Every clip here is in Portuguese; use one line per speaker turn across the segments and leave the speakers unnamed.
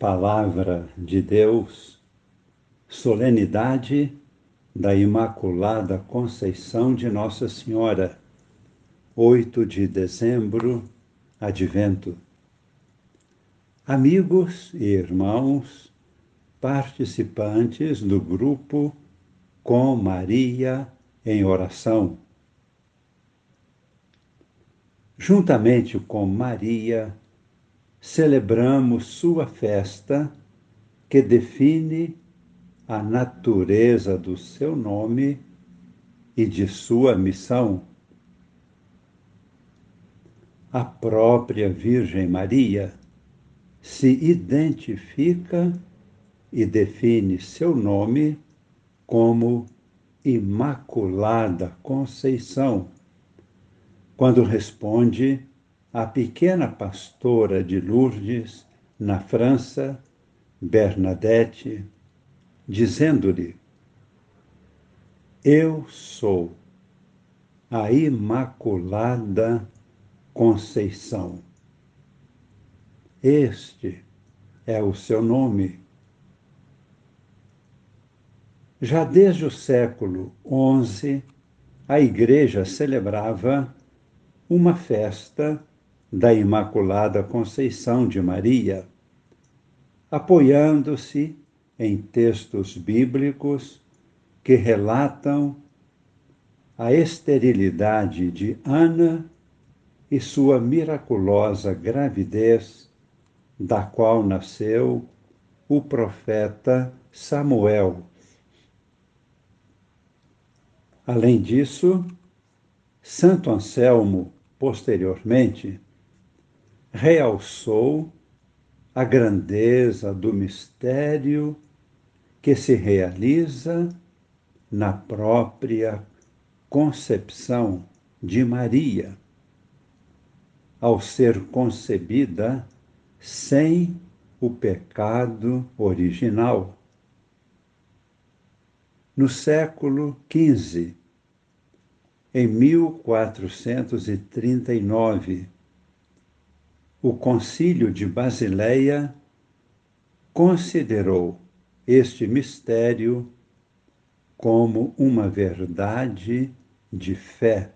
Palavra de Deus, solenidade da Imaculada Conceição de Nossa Senhora, 8 de dezembro, Advento. Amigos e irmãos, participantes do grupo Com Maria em Oração. Juntamente com Maria, celebramos sua festa que define a natureza do seu nome e de sua missão. A própria Virgem Maria se identifica e define seu nome como Imaculada Conceição, quando responde a pequena pastora de Lourdes, na França, Bernadette, dizendo-lhe: Eu sou a Imaculada Conceição. Este é o seu nome. Já desde o século XI, a Igreja celebrava uma festa da Imaculada Conceição de Maria, apoiando-se em textos bíblicos que relatam a esterilidade de Ana e sua miraculosa gravidez, da qual nasceu o profeta Samuel. Além disso, Santo Anselmo, posteriormente, realçou a grandeza do mistério que se realiza na própria concepção de Maria, ao ser concebida sem o pecado original. No século XV, em 1439, o Concílio de Basileia considerou este mistério como uma verdade de fé.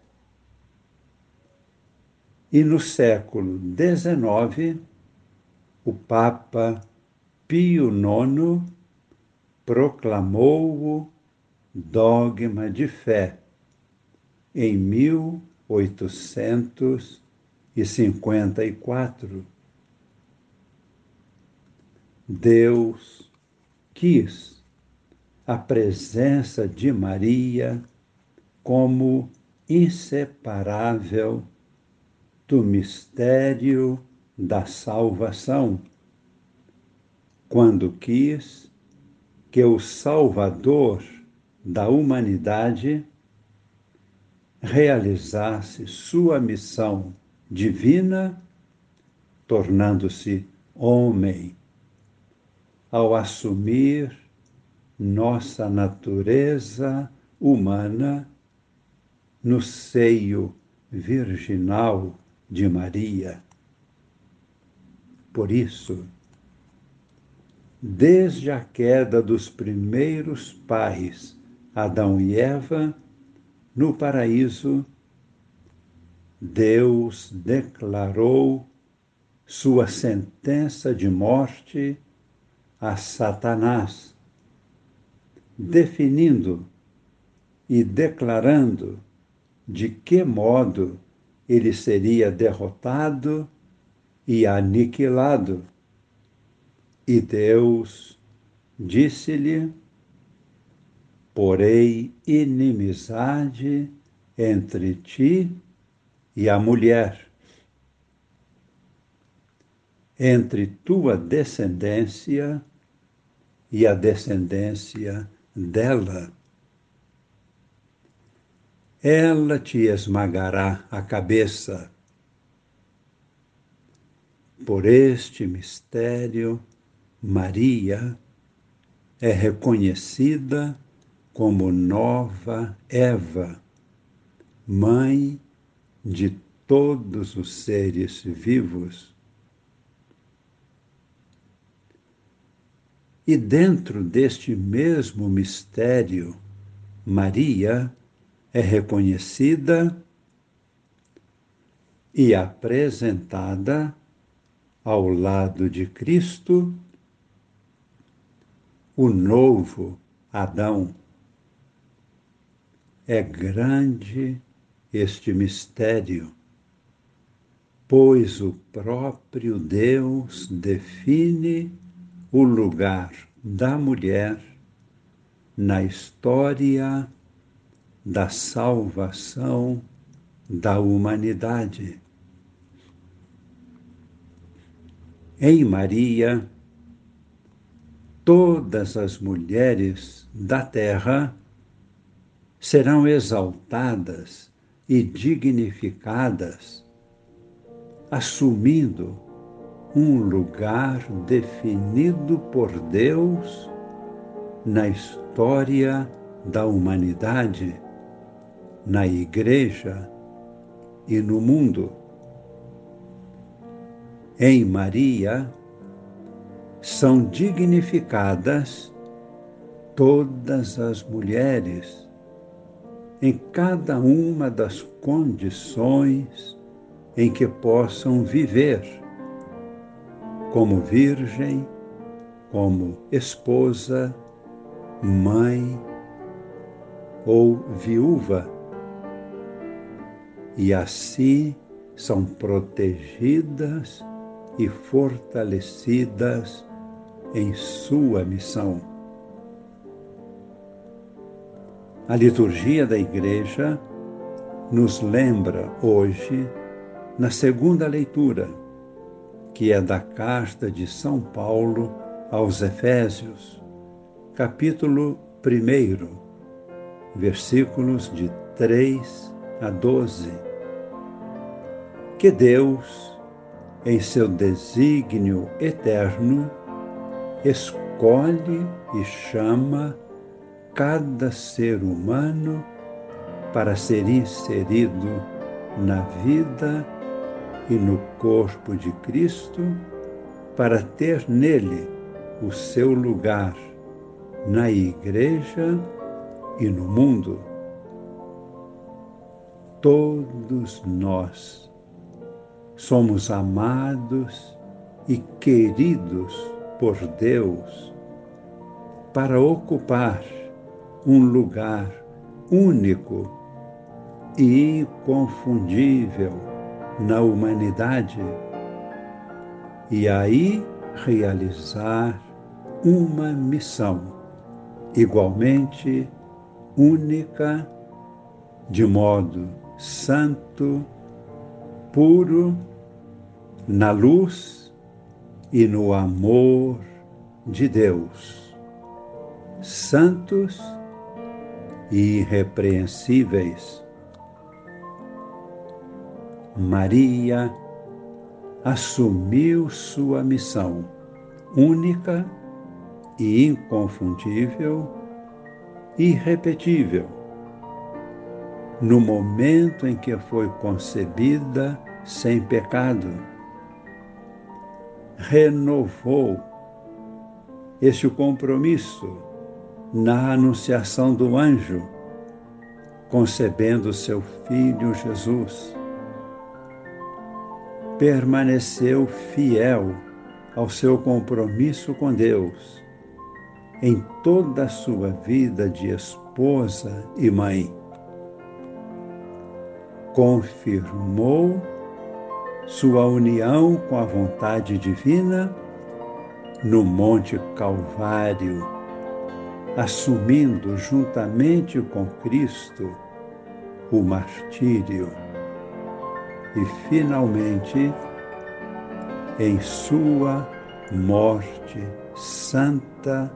E no século XIX, o Papa Pio IX proclamou-o dogma de fé em 1800 e cinquenta e quatro. Deus quis a presença de Maria como inseparável do mistério da salvação, quando quis que o Salvador da humanidade realizasse sua missão divina, tornando-se homem, ao assumir nossa natureza humana no seio virginal de Maria. Por isso, desde a queda dos primeiros pais, Adão e Eva, no paraíso, Deus declarou sua sentença de morte a Satanás, definindo e declarando de que modo ele seria derrotado e aniquilado. E Deus disse-lhe: Porei inimizade entre ti e a mulher, entre tua descendência e a descendência dela. Ela te esmagará a cabeça. Por este mistério, Maria é reconhecida como nova Eva, mãe de todos os seres vivos. E dentro deste mesmo mistério, Maria é reconhecida e apresentada ao lado de Cristo, o novo Adão. É grande este mistério, pois o próprio Deus define o lugar da mulher na história da salvação da humanidade. Em Maria, todas as mulheres da terra serão exaltadas e dignificadas, assumindo um lugar definido por Deus na história da humanidade, na Igreja e no mundo. Em Maria são dignificadas todas as mulheres em cada uma das condições em que possam viver, como virgem, como esposa, mãe ou viúva e assim são protegidas e fortalecidas em sua missão. A liturgia da Igreja nos lembra hoje, na segunda leitura, que é da carta de São Paulo aos Efésios, capítulo 1, versículos de 3 a 12. Que Deus, em seu desígnio eterno, escolhe e chama cada ser humano para ser inserido na vida e no corpo de Cristo, para ter nele o seu lugar na Igreja e no mundo. Todos nós somos amados e queridos por Deus para ocupar um lugar único e inconfundível na humanidade e aí realizar uma missão igualmente única, de modo santo, puro, na luz e no amor de Deus, santos e irrepreensíveis. Maria assumiu sua missão única e inconfundível, irrepetível no momento em que foi concebida sem pecado. Renovou este compromisso na anunciação do anjo, concebendo seu filho Jesus. Permaneceu fiel ao seu compromisso com Deus em toda a sua vida de esposa e mãe confirmou sua união com a vontade divina no Monte Calvário, assumindo juntamente com Cristo o martírio e, finalmente, em sua morte santa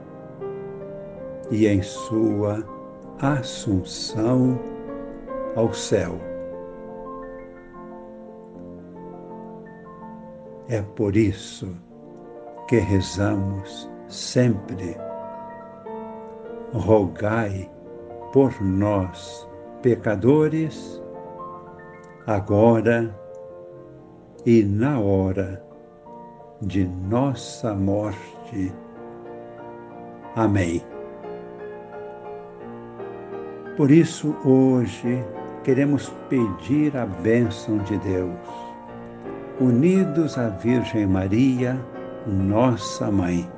e em sua assunção ao céu. É por isso que rezamos sempre. Rogai por nós, pecadores, agora e na hora de nossa morte. Amém. Por isso, hoje, queremos pedir a bênção de Deus, unidos à Virgem Maria, nossa Mãe,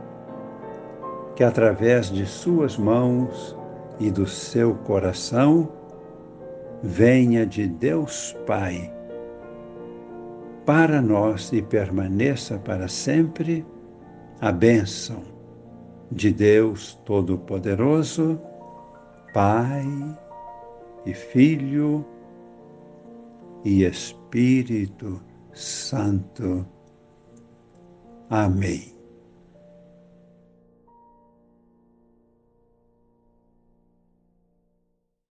que através de Suas mãos e do seu coração, venha de Deus Pai para nós e permaneça para sempre a bênção de Deus Todo-Poderoso, Pai e Filho e Espírito Santo. Amém.